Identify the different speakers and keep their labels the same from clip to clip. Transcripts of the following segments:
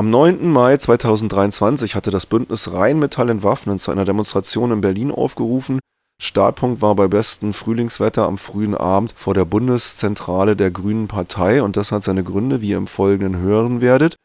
Speaker 1: Am 9. Mai 2023 hatte das Bündnis Rheinmetall Entwaffnen zu einer Demonstration in Berlin aufgerufen. Startpunkt war bei bestem Frühlingswetter am frühen Abend vor der Bundeszentrale der Grünen Partei und das hat seine Gründe, wie ihr im Folgenden hören werdet.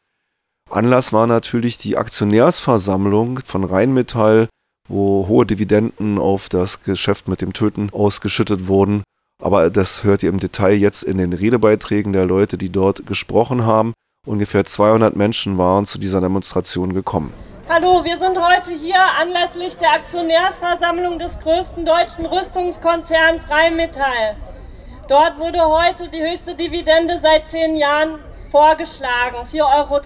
Speaker 1: Anlass war natürlich die Aktionärsversammlung von Rheinmetall, wo hohe Dividenden auf das Geschäft mit dem Töten ausgeschüttet wurden. Aber das hört ihr im Detail jetzt in den Redebeiträgen der Leute, die dort gesprochen haben. Ungefähr 200 Menschen waren zu dieser Demonstration gekommen.
Speaker 2: Hallo, wir sind heute hier anlässlich der Aktionärsversammlung des größten deutschen Rüstungskonzerns Rheinmetall. Dort wurde heute die höchste Dividende seit zehn Jahren vorgeschlagen, 4,30 Euro.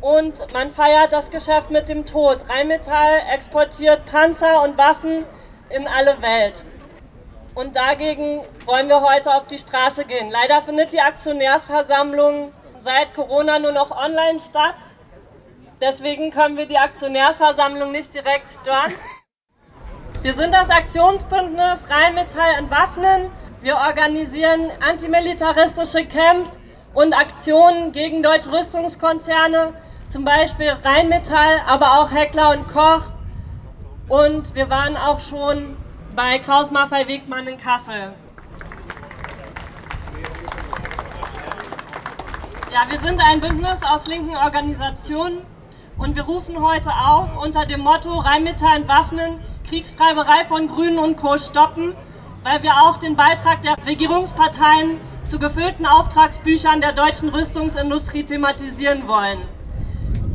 Speaker 2: Und man feiert das Geschäft mit dem Tod. Rheinmetall exportiert Panzer und Waffen in alle Welt. Und dagegen wollen wir heute auf die Straße gehen. Leider findet die Aktionärsversammlung seit Corona nur noch online statt. Deswegen können wir die Aktionärsversammlung nicht direkt stören. Wir sind das Aktionsbündnis Rheinmetall entwaffnen. Wir organisieren antimilitaristische Camps und Aktionen gegen deutsche Rüstungskonzerne, zum Beispiel Rheinmetall, aber auch Heckler und Koch. Und wir waren auch schon bei Kraus Maffei Wegmann in Kassel. Ja, wir sind ein Bündnis aus linken Organisationen und wir rufen heute auf unter dem Motto Rheinmetall entwaffnen, Kriegstreiberei von Grünen und Co. stoppen, weil wir auch den Beitrag der Regierungsparteien zu gefüllten Auftragsbüchern der deutschen Rüstungsindustrie thematisieren wollen.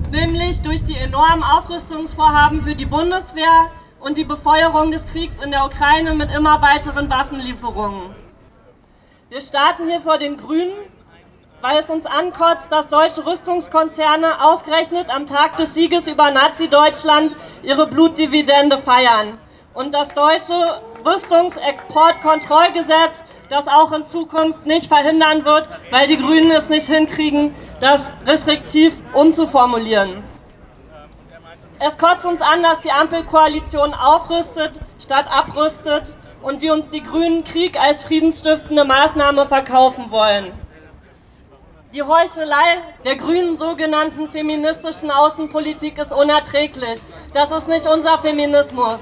Speaker 2: Nämlich durch die enormen Aufrüstungsvorhaben für die Bundeswehr und die Befeuerung des Kriegs in der Ukraine mit immer weiteren Waffenlieferungen. Wir starten hier vor den Grünen, weil es uns ankotzt, dass deutsche Rüstungskonzerne ausgerechnet am Tag des Sieges über Nazi-Deutschland ihre Blutdividende feiern und das deutsche Rüstungsexportkontrollgesetz das auch in Zukunft nicht verhindern wird, weil die Grünen es nicht hinkriegen, das restriktiv umzuformulieren. Es kotzt uns an, dass die Ampelkoalition aufrüstet statt abrüstet und wir uns die Grünen Krieg als friedensstiftende Maßnahme verkaufen wollen. Die Heuchelei der grünen sogenannten feministischen Außenpolitik ist unerträglich. Das ist nicht unser Feminismus.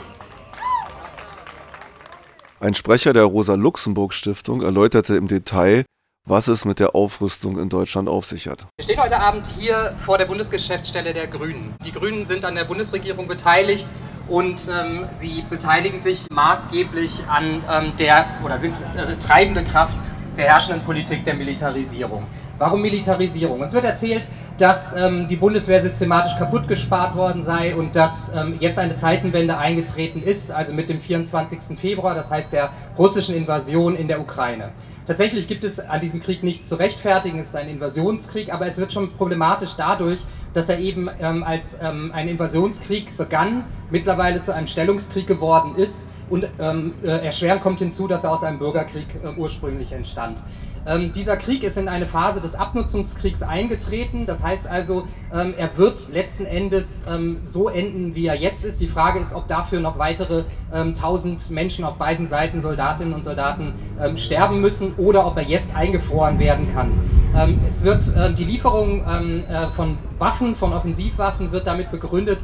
Speaker 1: Ein Sprecher der Rosa-Luxemburg-Stiftung erläuterte im Detail, was es mit der Aufrüstung in Deutschland auf sich hat.
Speaker 3: Wir stehen heute Abend hier vor der Bundesgeschäftsstelle der Grünen. Die Grünen sind an der Bundesregierung beteiligt und ähm, sie beteiligen sich maßgeblich an ähm, der oder sind äh, treibende Kraft der herrschenden Politik der Militarisierung. Warum Militarisierung? Uns wird erzählt, dass ähm, die Bundeswehr systematisch kaputt gespart worden sei und dass ähm, jetzt eine Zeitenwende eingetreten ist, also mit dem 24. Februar, das heißt der russischen Invasion in der Ukraine. Tatsächlich gibt es an diesem Krieg nichts zu rechtfertigen, es ist ein Invasionskrieg, aber es wird schon problematisch dadurch, dass er eben ähm, als ähm, ein Invasionskrieg begann, mittlerweile zu einem Stellungskrieg geworden ist und ähm, äh, erschwerend kommt hinzu, dass er aus einem Bürgerkrieg äh, ursprünglich entstand. Ähm, dieser Krieg ist in eine Phase des Abnutzungskriegs eingetreten. Das heißt also, ähm, er wird letzten Endes ähm, so enden, wie er jetzt ist. Die Frage ist, ob dafür noch weitere ähm, tausend Menschen auf beiden Seiten, Soldatinnen und Soldaten, ähm, sterben müssen oder ob er jetzt eingefroren werden kann. Ähm, es wird die Lieferung äh, von Waffen, von Offensivwaffen, wird damit begründet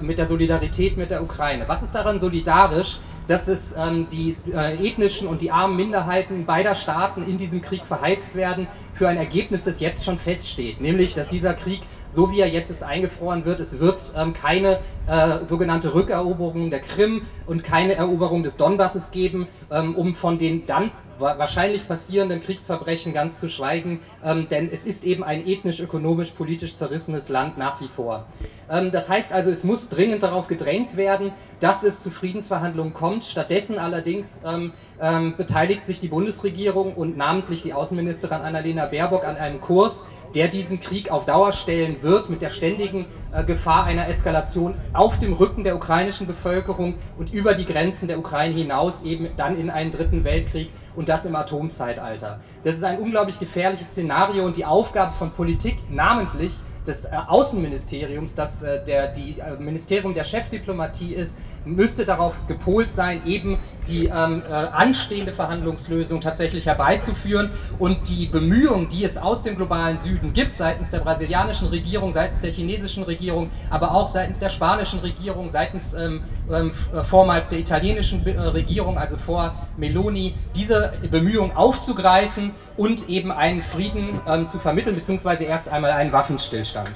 Speaker 3: mit der Solidarität mit der Ukraine. Was ist daran solidarisch? Dass es ähm, die äh, ethnischen und die armen Minderheiten beider Staaten in diesem Krieg verheizt werden für ein Ergebnis, das jetzt schon feststeht, nämlich dass dieser Krieg so wie er jetzt ist eingefroren wird, es wird ähm, keine äh, sogenannte Rückeroberung der Krim und keine Eroberung des Donbasses geben, ähm, um von den dann wahrscheinlich passierenden Kriegsverbrechen ganz zu schweigen, ähm, denn es ist eben ein ethnisch, ökonomisch, politisch zerrissenes Land nach wie vor. Ähm, das heißt also, es muss dringend darauf gedrängt werden, dass es zu Friedensverhandlungen kommt. Stattdessen allerdings ähm, ähm beteiligt sich die Bundesregierung und namentlich die Außenministerin Annalena Baerbock an einem Kurs, der diesen Krieg auf Dauer stellen wird, mit der ständigen äh, Gefahr einer Eskalation auf dem Rücken der ukrainischen Bevölkerung und über die Grenzen der Ukraine hinaus eben dann in einen dritten Weltkrieg und das im Atomzeitalter. Das ist ein unglaublich gefährliches Szenario und die Aufgabe von Politik, namentlich des äh, Außenministeriums, das äh, der, die äh, Ministerium der Chefdiplomatie ist, müsste darauf gepolt sein, eben die ähm, äh, anstehende Verhandlungslösung tatsächlich herbeizuführen und die Bemühungen, die es aus dem globalen Süden gibt, seitens der brasilianischen Regierung, seitens der chinesischen Regierung, aber auch seitens der spanischen Regierung, seitens ähm, ähm, äh, vormals der italienischen äh, Regierung, also vor Meloni, diese Bemühungen aufzugreifen und eben einen Frieden ähm, zu vermitteln, beziehungsweise erst einmal einen Waffenstillstand.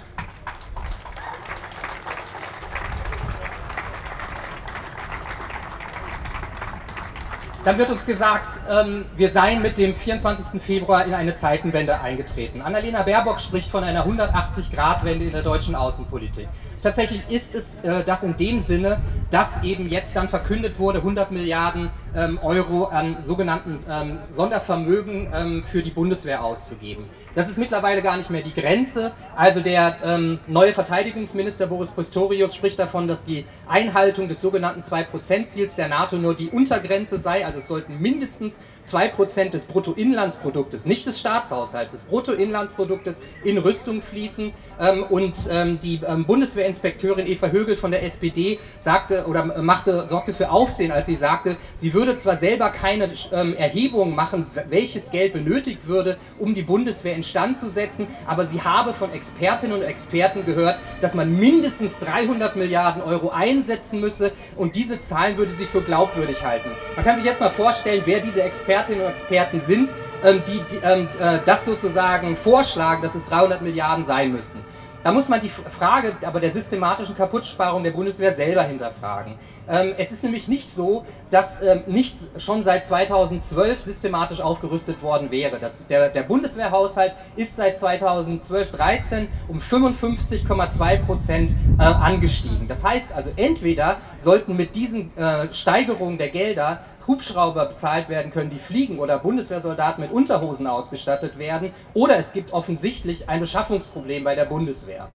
Speaker 3: Dann wird uns gesagt, ähm, wir seien mit dem 24. Februar in eine Zeitenwende eingetreten. Annalena Baerbock spricht von einer 180-Grad-Wende in der deutschen Außenpolitik. Tatsächlich ist es äh, das in dem Sinne, dass eben jetzt dann verkündet wurde, 100 Milliarden ähm, Euro an sogenannten ähm, Sondervermögen ähm, für die Bundeswehr auszugeben. Das ist mittlerweile gar nicht mehr die Grenze. Also der ähm, neue Verteidigungsminister Boris Pistorius spricht davon, dass die Einhaltung des sogenannten 2%-Ziels der NATO nur die Untergrenze sei. Also es sollten mindestens 2% des Bruttoinlandsproduktes, nicht des Staatshaushalts, des Bruttoinlandsproduktes in Rüstung fließen. Ähm, und ähm, die Bundeswehr Inspekteurin Eva Högel von der SPD sagte oder machte, sorgte für Aufsehen, als sie sagte, sie würde zwar selber keine ähm, Erhebung machen, welches Geld benötigt würde, um die Bundeswehr instand zu setzen, aber sie habe von Expertinnen und Experten gehört, dass man mindestens 300 Milliarden Euro einsetzen müsse und diese Zahlen würde sie für glaubwürdig halten. Man kann sich jetzt mal vorstellen, wer diese Expertinnen und Experten sind, ähm, die, ähm, äh, das sozusagen vorschlagen, dass es 300 Milliarden sein müssten. Da muss man die Frage aber der systematischen Kaputtsparung der Bundeswehr selber hinterfragen. Ähm, es ist nämlich nicht so, dass nicht schon seit 2012 systematisch aufgerüstet worden wäre. Das, der, der Bundeswehrhaushalt ist seit 2012, 13 um 55,2 Prozent äh, angestiegen. Das heißt also, entweder sollten mit diesen äh, Steigerungen der Gelder Hubschrauber bezahlt werden können, die fliegen oder Bundeswehrsoldaten mit Unterhosen ausgestattet werden oder es gibt offensichtlich ein Beschaffungsproblem bei der Bundeswehr.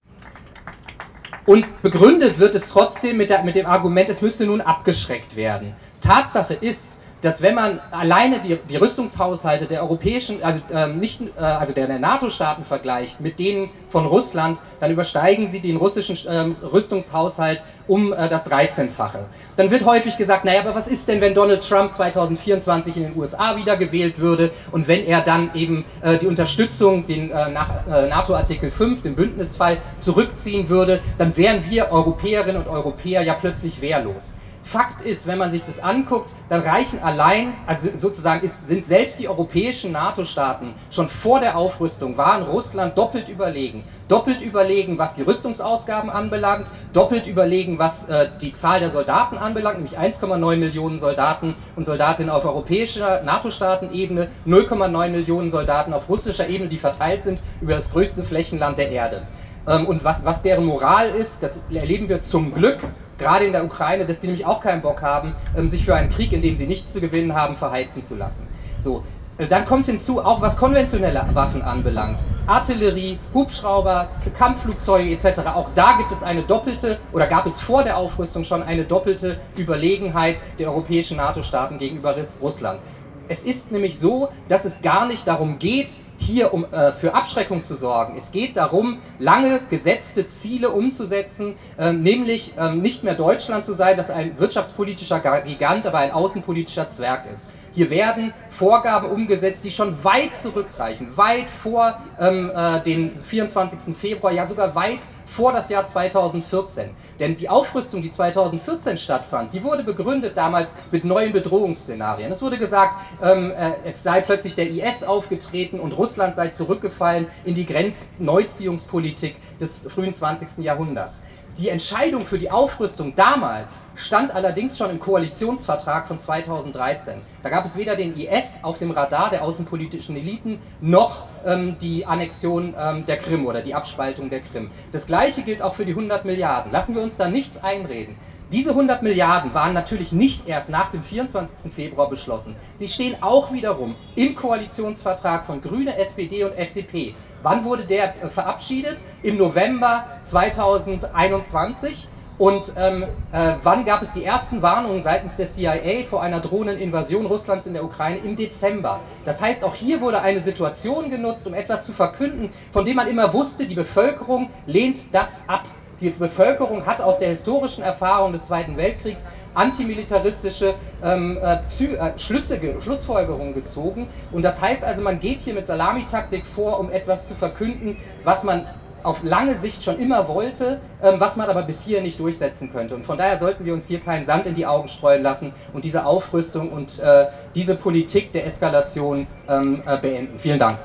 Speaker 3: Und begründet wird es trotzdem mit, der, mit dem Argument, es müsste nun abgeschreckt werden. Tatsache ist, dass wenn man alleine die, die Rüstungshaushalte der europäischen, also ähm, nicht, äh, also der, der NATO-Staaten vergleicht mit denen von Russland, dann übersteigen sie den russischen ähm, Rüstungshaushalt um äh, das 13-fache. Dann wird häufig gesagt, naja, aber was ist denn, wenn Donald Trump 2024 in den USA wiedergewählt würde und wenn er dann eben äh, die Unterstützung, den äh, nach äh, NATO-Artikel 5, dem Bündnisfall, zurückziehen würde, dann wären wir Europäerinnen und Europäer ja plötzlich wehrlos. Fakt ist, wenn man sich das anguckt, dann reichen allein, also sozusagen ist, sind selbst die europäischen NATO-Staaten schon vor der Aufrüstung, waren Russland doppelt überlegen. Doppelt überlegen, was die Rüstungsausgaben anbelangt, doppelt überlegen, was äh, die Zahl der Soldaten anbelangt, nämlich 1,9 Millionen Soldaten und Soldatinnen auf europäischer NATO-Staatenebene, 0,9 Millionen Soldaten auf russischer Ebene, die verteilt sind über das größte Flächenland der Erde. Ähm, und was, was deren Moral ist, das erleben wir zum Glück gerade in der Ukraine, dass die nämlich auch keinen Bock haben, ähm, sich für einen Krieg, in dem sie nichts zu gewinnen haben, verheizen zu lassen. So, äh, dann kommt hinzu, auch was konventionelle Waffen anbelangt, Artillerie, Hubschrauber, Kampfflugzeuge etc., auch da gibt es eine doppelte, oder gab es vor der Aufrüstung schon eine doppelte Überlegenheit der europäischen NATO-Staaten gegenüber Russland. Es ist nämlich so, dass es gar nicht darum geht, hier um, äh, für Abschreckung zu sorgen. Es geht darum, lange gesetzte Ziele umzusetzen, äh, nämlich äh, nicht mehr Deutschland zu sein, das ein wirtschaftspolitischer Gigant, aber ein außenpolitischer Zwerg ist. Hier werden Vorgaben umgesetzt, die schon weit zurückreichen, weit vor ähm, äh, den 24. Februar, ja sogar weit vor das Jahr 2014. Denn die Aufrüstung, die 2014 stattfand, die wurde begründet damals mit neuen Bedrohungsszenarien. Es wurde gesagt, ähm, äh, es sei plötzlich der IS aufgetreten und Russland sei zurückgefallen in die Grenzneuziehungspolitik des frühen 20. Jahrhunderts. Die Entscheidung für die Aufrüstung damals stand allerdings schon im Koalitionsvertrag von 2013. Da gab es weder den IS auf dem Radar der außenpolitischen Eliten noch ähm, die Annexion ähm, der Krim oder die Abspaltung der Krim. Das gleiche gilt auch für die 100 Milliarden. Lassen wir uns da nichts einreden. Diese 100 Milliarden waren natürlich nicht erst nach dem 24. Februar beschlossen. Sie stehen auch wiederum im Koalitionsvertrag von Grüne, SPD und FDP. Wann wurde der äh, verabschiedet? Im November 2021. Und ähm, äh, wann gab es die ersten Warnungen seitens der CIA vor einer drohenden Invasion Russlands in der Ukraine? Im Dezember. Das heißt, auch hier wurde eine Situation genutzt, um etwas zu verkünden, von dem man immer wusste, die Bevölkerung lehnt das ab. Die Bevölkerung hat aus der historischen Erfahrung des Zweiten Weltkriegs antimilitaristische ähm, äh, äh, Schlüsse, Schlussfolgerungen gezogen. Und das heißt also, man geht hier mit Salamitaktik vor, um etwas zu verkünden, was man auf lange Sicht schon immer wollte, ähm, was man aber bis hier nicht durchsetzen könnte. Und von daher sollten wir uns hier keinen Sand in die Augen streuen lassen und diese Aufrüstung und äh, diese Politik der Eskalation ähm, äh, beenden. Vielen Dank.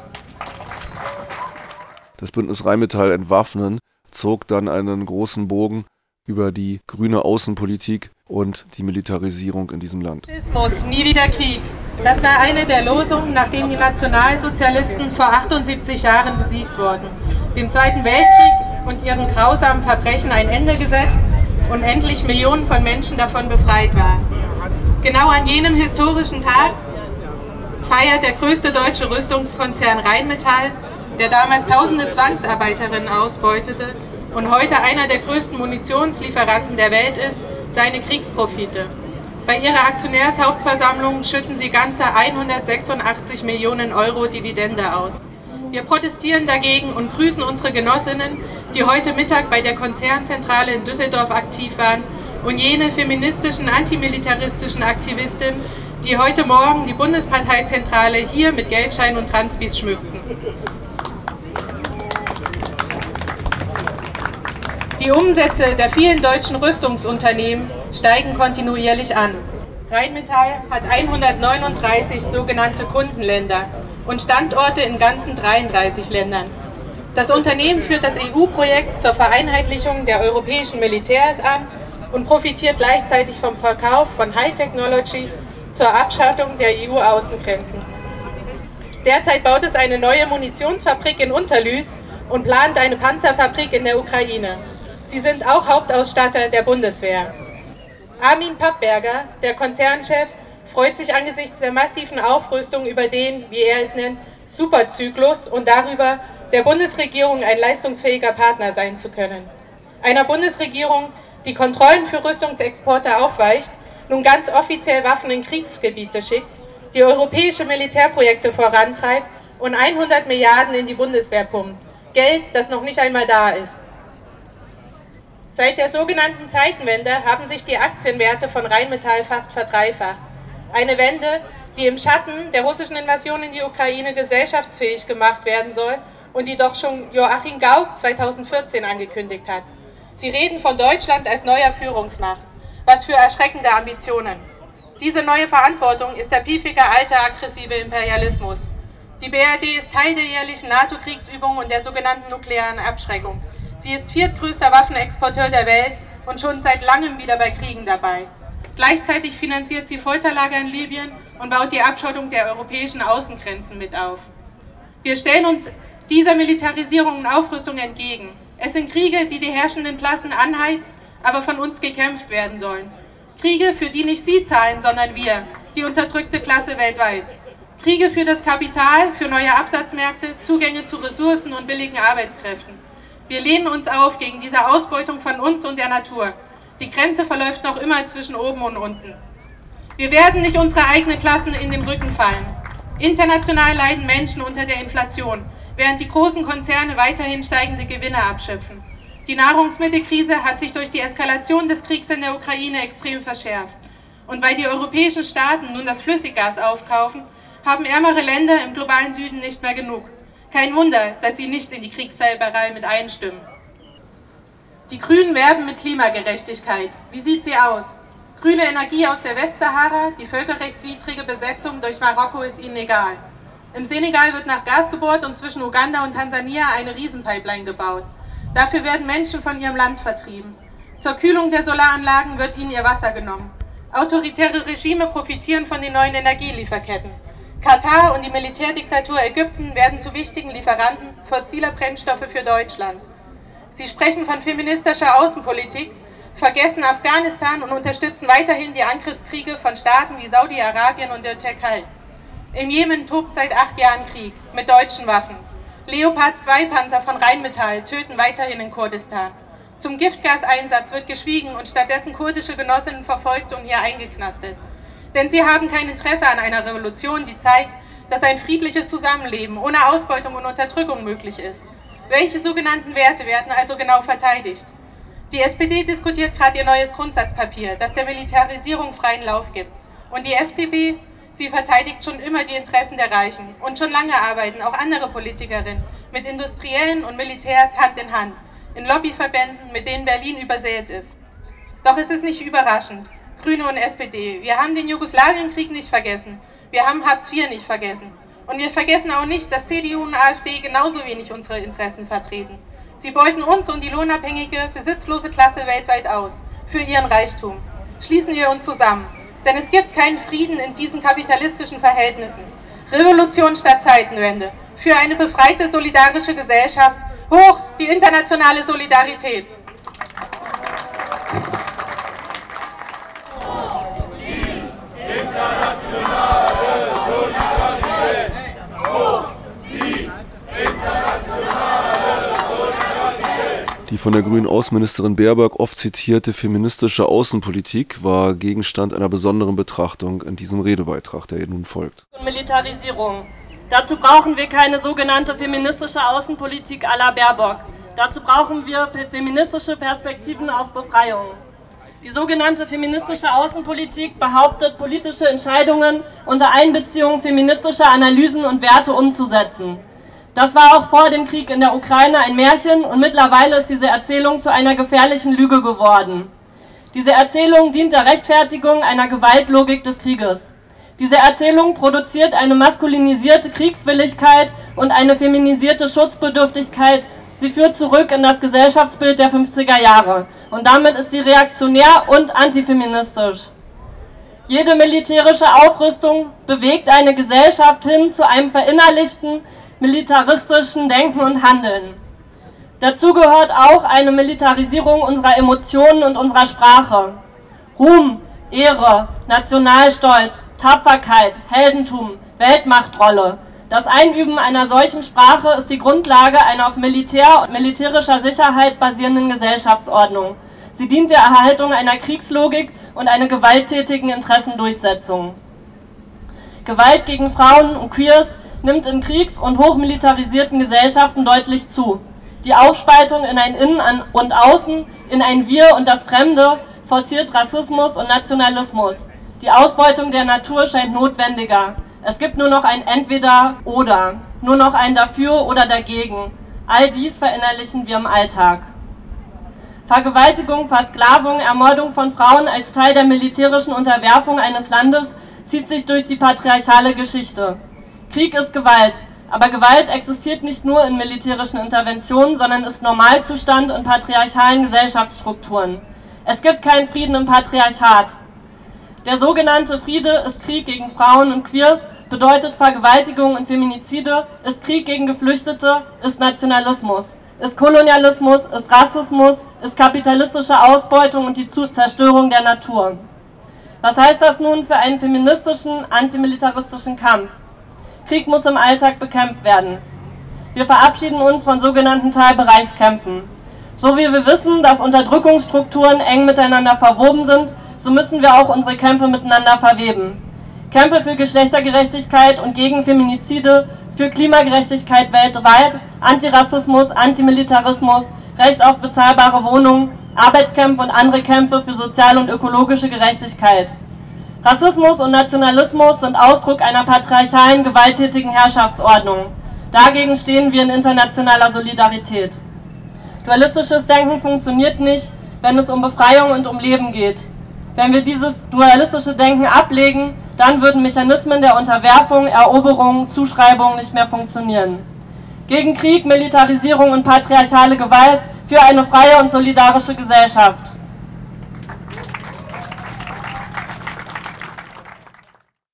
Speaker 1: Das Bündnis Rheinmetall entwaffnen zog dann einen großen Bogen über die grüne Außenpolitik und die Militarisierung in diesem Land.
Speaker 4: Faschismus, nie wieder Krieg. Das war eine der Losungen, nachdem die Nationalsozialisten vor 78 Jahren besiegt wurden, dem Zweiten Weltkrieg und ihren grausamen Verbrechen ein Ende gesetzt und endlich Millionen von Menschen davon befreit waren. Genau an jenem historischen Tag feiert der größte deutsche Rüstungskonzern Rheinmetall, der damals tausende Zwangsarbeiterinnen ausbeutete, und heute einer der größten Munitionslieferanten der Welt ist, seine Kriegsprofite. Bei ihrer Aktionärshauptversammlung schütten sie ganze 186 Millionen Euro Dividende aus. Wir protestieren dagegen und grüßen unsere Genossinnen, die heute Mittag bei der Konzernzentrale in Düsseldorf aktiv waren und jene feministischen, antimilitaristischen Aktivistinnen, die heute Morgen die Bundesparteizentrale hier mit Geldschein und Transbis schmückten. Die Umsätze der vielen deutschen Rüstungsunternehmen steigen kontinuierlich an. Rheinmetall hat 139 sogenannte Kundenländer und Standorte in ganzen 33 Ländern. Das Unternehmen führt das EU-Projekt zur Vereinheitlichung der europäischen Militärs an und profitiert gleichzeitig vom Verkauf von High Technology zur Abschattung der EU-Außengrenzen. Derzeit baut es eine neue Munitionsfabrik in Unterlüß und plant eine Panzerfabrik in der Ukraine. Sie sind auch Hauptausstatter der Bundeswehr. Armin Pappberger, der Konzernchef, freut sich angesichts der massiven Aufrüstung über den, wie er es nennt, Superzyklus und darüber, der Bundesregierung ein leistungsfähiger Partner sein zu können. Einer Bundesregierung, die Kontrollen für Rüstungsexporte aufweicht, nun ganz offiziell Waffen in Kriegsgebiete schickt, die europäische Militärprojekte vorantreibt und 100 Milliarden in die Bundeswehr pumpt. Geld, das noch nicht einmal da ist. Seit der sogenannten Zeitenwende haben sich die Aktienwerte von Rheinmetall fast verdreifacht. Eine Wende, die im Schatten der russischen Invasion in die Ukraine gesellschaftsfähig gemacht werden soll und die doch schon Joachim Gauck 2014 angekündigt hat. Sie reden von Deutschland als neuer Führungsmacht. Was für erschreckende Ambitionen. Diese neue Verantwortung ist der piefige alte aggressive Imperialismus. Die BRD ist Teil der jährlichen NATO-Kriegsübung und der sogenannten nuklearen Abschreckung. Sie ist viertgrößter Waffenexporteur der Welt und schon seit langem wieder bei Kriegen dabei. Gleichzeitig finanziert sie Folterlager in Libyen und baut die Abschottung der europäischen Außengrenzen mit auf. Wir stellen uns dieser Militarisierung und Aufrüstung entgegen. Es sind Kriege, die die herrschenden Klassen anheizt, aber von uns gekämpft werden sollen. Kriege, für die nicht Sie zahlen, sondern wir, die unterdrückte Klasse weltweit. Kriege für das Kapital, für neue Absatzmärkte, Zugänge zu Ressourcen und billigen Arbeitskräften. Wir lehnen uns auf gegen diese Ausbeutung von uns und der Natur. Die Grenze verläuft noch immer zwischen oben und unten. Wir werden nicht unsere eigenen Klassen in den Rücken fallen. International leiden Menschen unter der Inflation, während die großen Konzerne weiterhin steigende Gewinne abschöpfen. Die Nahrungsmittelkrise hat sich durch die Eskalation des Kriegs in der Ukraine extrem verschärft. Und weil die europäischen Staaten nun das Flüssiggas aufkaufen, haben ärmere Länder im globalen Süden nicht mehr genug. Kein Wunder, dass sie nicht in die Kriegstreiberei mit einstimmen. Die Grünen werben mit Klimagerechtigkeit. Wie sieht sie aus? Grüne Energie aus der Westsahara, die völkerrechtswidrige Besetzung durch Marokko ist ihnen egal. Im Senegal wird nach Gas gebohrt und zwischen Uganda und Tansania eine Riesenpipeline gebaut. Dafür werden Menschen von ihrem Land vertrieben. Zur Kühlung der Solaranlagen wird ihnen ihr Wasser genommen. Autoritäre Regime profitieren von den neuen Energielieferketten. Katar und die Militärdiktatur Ägypten werden zu wichtigen Lieferanten fossiler Brennstoffe für Deutschland. Sie sprechen von feministischer Außenpolitik, vergessen Afghanistan und unterstützen weiterhin die Angriffskriege von Staaten wie Saudi-Arabien und der Türkei. Im Jemen tobt seit acht Jahren Krieg mit deutschen Waffen. Leopard 2 Panzer von Rheinmetall töten weiterhin in Kurdistan. Zum Giftgaseinsatz wird geschwiegen und stattdessen kurdische Genossinnen verfolgt und hier eingeknastet. Denn sie haben kein Interesse an einer Revolution, die zeigt, dass ein friedliches Zusammenleben ohne Ausbeutung und Unterdrückung möglich ist. Welche sogenannten Werte werden also genau verteidigt? Die SPD diskutiert gerade ihr neues Grundsatzpapier, das der Militarisierung freien Lauf gibt. Und die FDP, sie verteidigt schon immer die Interessen der Reichen. Und schon lange arbeiten auch andere Politikerinnen mit Industriellen und Militärs Hand in Hand, in Lobbyverbänden, mit denen Berlin übersät ist. Doch es ist nicht überraschend. Grüne und SPD, wir haben den Jugoslawienkrieg nicht vergessen. Wir haben Hartz IV nicht vergessen. Und wir vergessen auch nicht, dass CDU und AfD genauso wenig unsere Interessen vertreten. Sie beuten uns und die lohnabhängige, besitzlose Klasse weltweit aus, für ihren Reichtum. Schließen wir uns zusammen, denn es gibt keinen Frieden in diesen kapitalistischen Verhältnissen. Revolution statt Zeitenwende, für eine befreite, solidarische Gesellschaft, hoch die internationale Solidarität.
Speaker 1: Die von der grünen Außenministerin Baerbock oft zitierte feministische Außenpolitik war Gegenstand einer besonderen Betrachtung in diesem Redebeitrag, der ihr nun folgt.
Speaker 2: Militarisierung. Dazu brauchen wir keine sogenannte feministische Außenpolitik à la Baerbock. Dazu brauchen wir feministische Perspektiven auf Befreiung. Die sogenannte feministische Außenpolitik behauptet, politische Entscheidungen unter Einbeziehung feministischer Analysen und Werte umzusetzen. Das war auch vor dem Krieg in der Ukraine ein Märchen und mittlerweile ist diese Erzählung zu einer gefährlichen Lüge geworden. Diese Erzählung dient der Rechtfertigung einer Gewaltlogik des Krieges. Diese Erzählung produziert eine maskulinisierte Kriegswilligkeit und eine feminisierte Schutzbedürftigkeit. Sie führt zurück in das Gesellschaftsbild der 50er Jahre und damit ist sie reaktionär und antifeministisch. Jede militärische Aufrüstung bewegt eine Gesellschaft hin zu einem verinnerlichten, militaristischen Denken und Handeln. Dazu gehört auch eine Militarisierung unserer Emotionen und unserer Sprache. Ruhm, Ehre, Nationalstolz, Tapferkeit, Heldentum, Weltmachtrolle. Das Einüben einer solchen Sprache ist die Grundlage einer auf Militär und militärischer Sicherheit basierenden Gesellschaftsordnung. Sie dient der Erhaltung einer Kriegslogik und einer gewalttätigen Interessendurchsetzung. Gewalt gegen Frauen und Queers nimmt in kriegs- und hochmilitarisierten Gesellschaften deutlich zu. Die Aufspaltung in ein Innen und Außen, in ein Wir und das Fremde forciert Rassismus und Nationalismus. Die Ausbeutung der Natur scheint notwendiger. Es gibt nur noch ein Entweder-Oder, nur noch ein Dafür oder Dagegen. All dies verinnerlichen wir im Alltag. Vergewaltigung, Versklavung, Ermordung von Frauen als Teil der militärischen Unterwerfung eines Landes zieht sich durch die patriarchale Geschichte. Krieg ist Gewalt, aber Gewalt existiert nicht nur in militärischen Interventionen, sondern ist Normalzustand in patriarchalen Gesellschaftsstrukturen. Es gibt keinen Frieden im Patriarchat. Der sogenannte Friede ist Krieg gegen Frauen und Queers, bedeutet Vergewaltigung und Feminizide, ist Krieg gegen Geflüchtete, ist Nationalismus, ist Kolonialismus, ist Rassismus, ist kapitalistische Ausbeutung und die Zerstörung der Natur. Was heißt das nun für einen feministischen, antimilitaristischen Kampf? Krieg muss im Alltag bekämpft werden. Wir verabschieden uns von sogenannten Teilbereichskämpfen. So wie wir wissen, dass Unterdrückungsstrukturen eng miteinander verwoben sind, so müssen wir auch unsere Kämpfe miteinander verweben. Kämpfe für Geschlechtergerechtigkeit und gegen Feminizide, für Klimagerechtigkeit weltweit, Antirassismus, Antimilitarismus, Recht auf bezahlbare Wohnungen, Arbeitskämpfe und andere Kämpfe für soziale und ökologische Gerechtigkeit. Rassismus und Nationalismus sind Ausdruck einer patriarchalen, gewalttätigen Herrschaftsordnung. Dagegen stehen wir in internationaler Solidarität. Dualistisches Denken funktioniert nicht, wenn es um Befreiung und um Leben geht. Wenn wir dieses dualistische Denken ablegen, dann würden Mechanismen der Unterwerfung, Eroberung, Zuschreibung nicht mehr funktionieren. Gegen Krieg, Militarisierung und patriarchale Gewalt für eine freie und solidarische Gesellschaft.